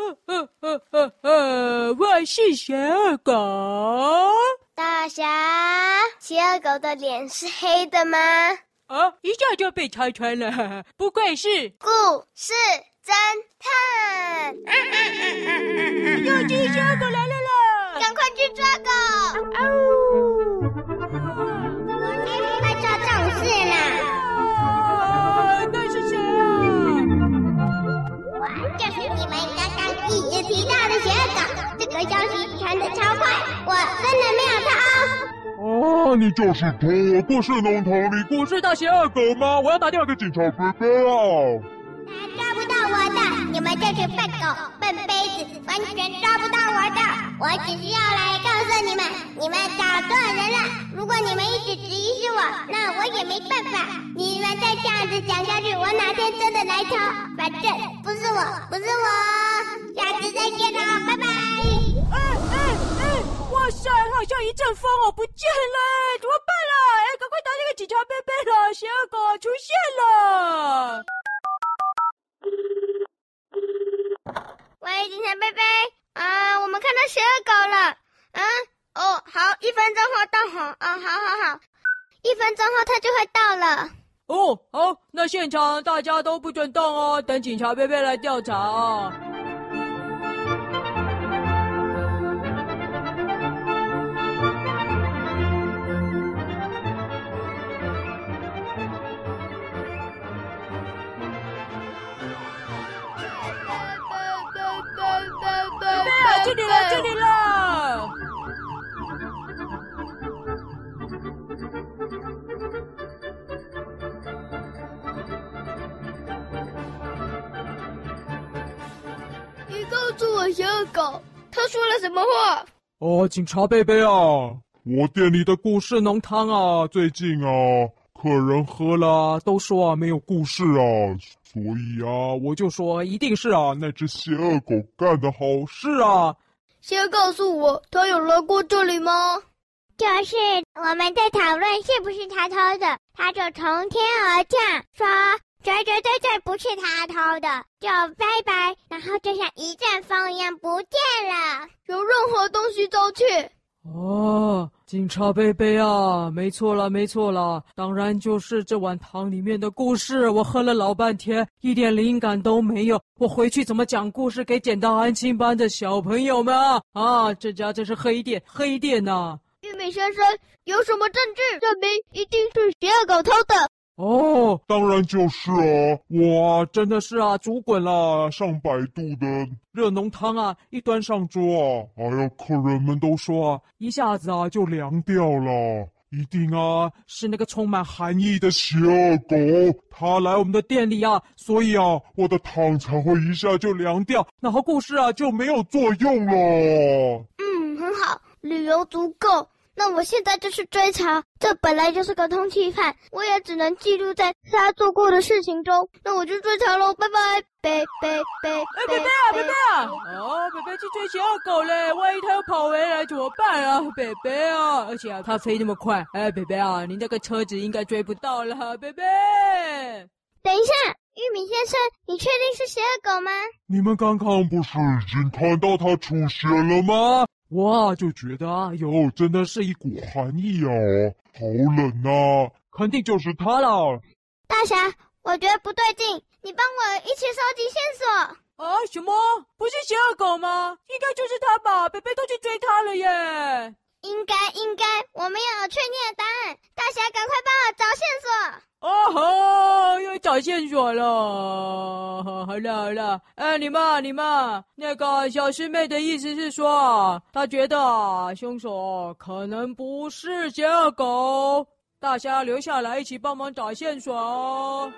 呵呵呵呵呵，我是邪恶狗。大侠，企鹅狗的脸是黑的吗？啊，一下就被拆穿了，不愧是故事侦探。啊啊啊啊啊啊！有只邪恶狗来了啦！赶快那，你就是偷故事龙头里故事大邪恶狗吗？我要打电话给警察伯伯啊！他抓不到我的，你们这群笨狗、笨杯子，完全抓不到我的。我只是要来告诉你们，你们找错人了。如果你们一直质疑是我，那我也没办法。你们再这样子讲下去，我哪天真的来偷，反正不是我，不是我。下次再见了，拜拜。哎好像一阵风哦，不见了，怎么办啦？哎，赶快打那个警察伯伯了，邪恶狗出现了。喂，警察贝贝啊，我们看到邪恶狗了。嗯，哦，好，一分钟后到好。啊，好好好，一分钟后它就会到了。哦，好，那现场大家都不准动哦，等警察贝贝来调查啊。这里了，这里了！你告诉我，小恶狗他说了什么话？哦，警察贝贝啊，我店里的故事浓汤啊，最近啊，客人喝了都说啊没有故事啊，所以啊，我就说一定是啊那只邪恶狗干的好事啊。先告诉我，他有来过这里吗？就是我们在讨论是不是他偷的，他就从天而降，说绝绝对对不是他偷的，就拜拜，然后就像一阵风一样不见了，有任何东西遭窃。哦，警察贝贝啊，没错了，没错了，当然就是这碗汤里面的故事。我喝了老半天，一点灵感都没有。我回去怎么讲故事给捡到安亲班的小朋友们啊？啊，这家真是黑店，黑店呐、玉米先生，有什么证据证明一定是邪恶狗偷的？哦，当然就是啊！哇，真的是啊，煮滚了上百度的热浓汤啊，一端上桌啊，哎呀，客人们都说啊，一下子啊就凉掉了。一定啊，是那个充满寒意的邪恶狗，它来我们的店里啊，所以啊，我的汤才会一下就凉掉，然后故事啊就没有作用了。嗯，很好，理由足够。那我现在就去追查，这本来就是个通缉犯，我也只能记录在他做过的事情中。那我就追查喽，拜拜，贝贝贝。哎，贝贝啊，贝贝啊！哦，贝贝去追邪恶狗嘞，万一他又跑回来怎么办啊？贝贝啊，而且啊，他飞那么快，哎，贝贝啊，你那个车子应该追不到了，贝贝。等一下，玉米先生，你确定是邪恶狗吗？你们刚刚不是已经看到它出现了吗？哇，就觉得啊，哟，真的是一股寒意啊，好冷啊，肯定就是他了。大侠，我觉得不对劲，你帮我一起收集线索。啊，什么？不是邪恶狗吗？应该就是他吧，北北都去追他了耶。应该应该，我们要有确定的答案。大侠，赶快帮我找线索。哦吼，又找线索了。好了好了，哎，你们你们，那个小师妹的意思是说，她觉得凶手可能不是邪恶狗。大侠留下来一起帮忙找线索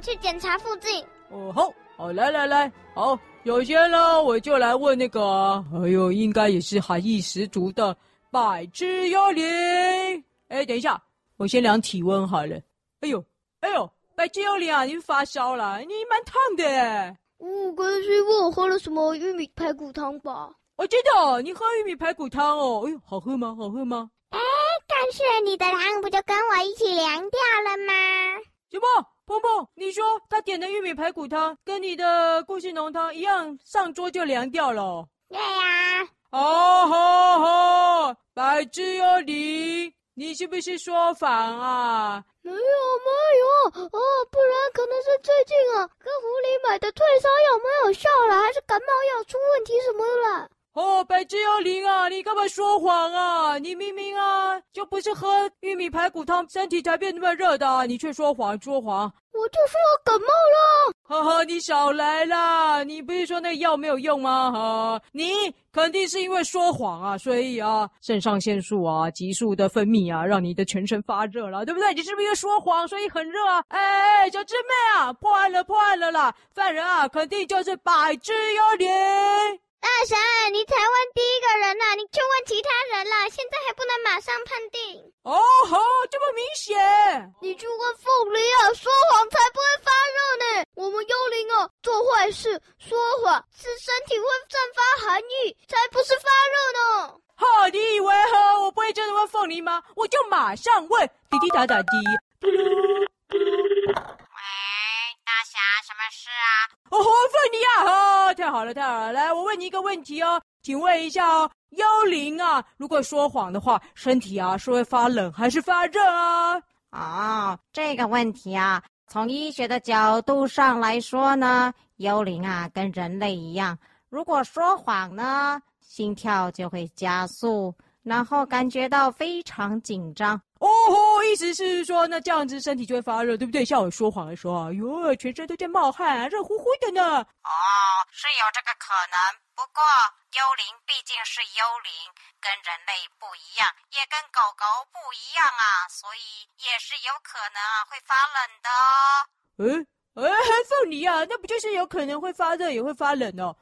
去检查附近。哦好，好来来来，好，有些呢，我就来问那个，哎呦，应该也是含义十足的百只幽灵。哎，等一下，我先量体温好了。哎呦，哎呦，百只幽灵啊，你发烧了，你蛮烫的。嗯，可能是因为我喝了什么玉米排骨汤吧。我知道你喝玉米排骨汤哦。哎呦，好喝吗？好喝吗？哎，但是你的汤不就跟我一起凉掉了吗？什么？碰碰，你说他点的玉米排骨汤跟你的故事浓汤一样，上桌就凉掉了？对呀。哦吼吼，百只幽灵，你是不是说谎啊？没有没有，哦，不然可能是最近啊，跟狐狸买的退烧药没有效了，还是感冒药出问题什么的了。哦，百只幽灵啊，你干嘛说谎啊？你明明啊，就不是喝玉米排骨汤，身体才变那么热的啊，你却说谎说谎。我就说我感冒了。哈哈，你少来啦！你不是说那个药没有用吗？哈，你肯定是因为说谎啊，所以啊，肾上腺素啊急速的分泌啊，让你的全身发热了，对不对？你是不是因为说谎，所以很热啊？哎哎，小师妹啊，破案了，破案了啦！犯人啊，肯定就是百只幽灵。大神，你才问第一个人呢，你就问其他人了，现在还不能马上判定。哦吼，这么明显？你去问凤梨啊，说谎才不会发热呢。我们幽灵啊，做坏事说谎是身体会散发寒意，才不是发热呢。哈，你以为哈我不会真的问凤梨吗？我就马上问，滴滴答答滴。什么事啊？哦，凤梨啊！哦，太好了，太好了！来，我问你一个问题哦，请问一下哦，幽灵啊，如果说谎的话，身体啊是会发冷还是发热啊？哦，这个问题啊，从医学的角度上来说呢，幽灵啊跟人类一样，如果说谎呢，心跳就会加速，然后感觉到非常紧张。哦吼，意思是说，那这样子身体就会发热，对不对？像我说谎的时候啊，哟，全身都在冒汗，热乎乎的呢。哦，是有这个可能。不过幽灵毕竟是幽灵，跟人类不一样，也跟狗狗不一样啊，所以也是有可能啊会发冷的哦。嗯，哎，凤梨啊，那不就是有可能会发热，也会发冷哦？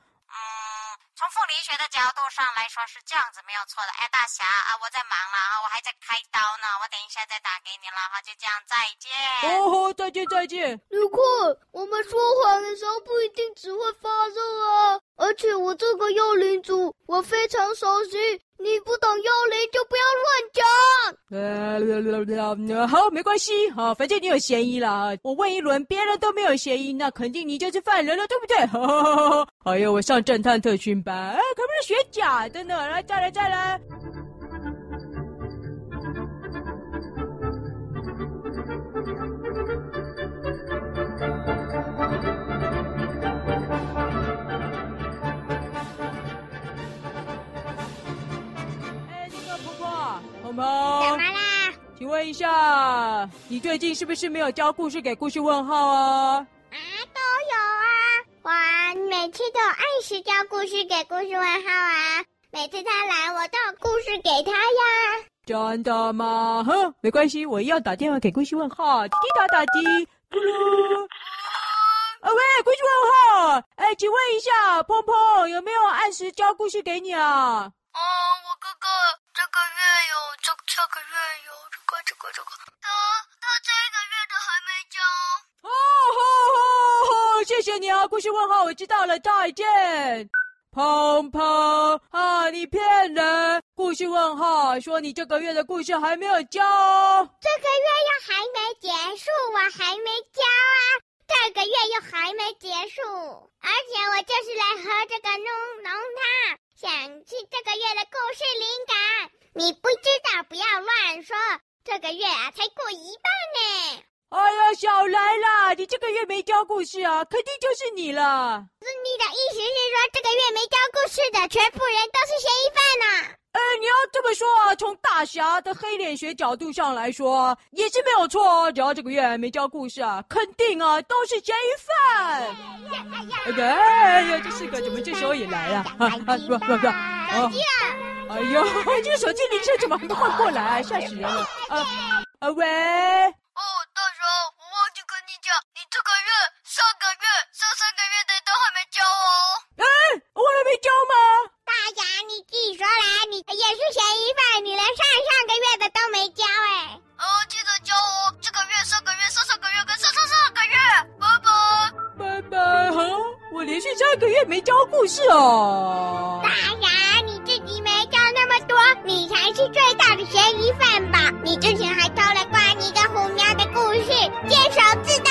从凤梨学的角度上来说是这样子，没有错的。哎，大侠啊，我在忙了啊，我还在开刀呢，我等一下再打给你了哈，就这样，再见。哦吼，再见再见。如果我们说谎的时候不一定只会发热啊，而且我这个幽灵族我非常熟悉。你不懂幽灵就不要乱讲。呃，好，没关系，好，反正你有嫌疑了。我问一轮，别人都没有嫌疑，那肯定你就是犯人了，对不对？哈哈哈！哎呦，我上侦探特训班，哎，可不是学假的呢。来，再来，再来。怎么啦？请问一下，你最近是不是没有交故事给故事问号啊？啊，都有啊！我每次都按时交故事给故事问号啊！每次他来，我都有故事给他呀。真的吗？哼，没关系，我一样打电话给故事问号，滴滴答答滴，咕 噜。啊喂，故事问号，哎，请问一下，碰碰有没有按时交故事给你啊？哦，我哥哥这个月有，这这个月有，这个这个这个，他他这个月的还没交。哦吼吼吼，谢谢你啊，故事问号，我知道了，再见。碰碰啊，你骗人！故事问号说你这个月的故事还没有交。这个月又还没结束，我还没交啊。这个月又还没结束，而且我就是来喝这个浓浓汤。想起这个月的故事灵感，你不知道不要乱说。这个月啊，才过一半呢。哎呀，小来啦，你这个月没交故事啊，肯定就是你了。是你的意思是说，这个月没交故事的全部人都是嫌疑犯呢？哎，你要这么说啊，从大侠的黑脸学角度上来说，也是没有错哦。只要这个月没交故事啊，肯定啊都是嫌疑犯。哎呀，哎呀这四个怎么这时候也来了？啊啊，不不不，手机啊！哎呦，这个手机铃声怎么还没换过来？吓死人了！啊啊喂！我连续三个月没教故事哦。当然，你自己没教那么多，你才是最大的嫌疑犯吧？你之前还偷了关于一个虎喵的故事，监守自盗。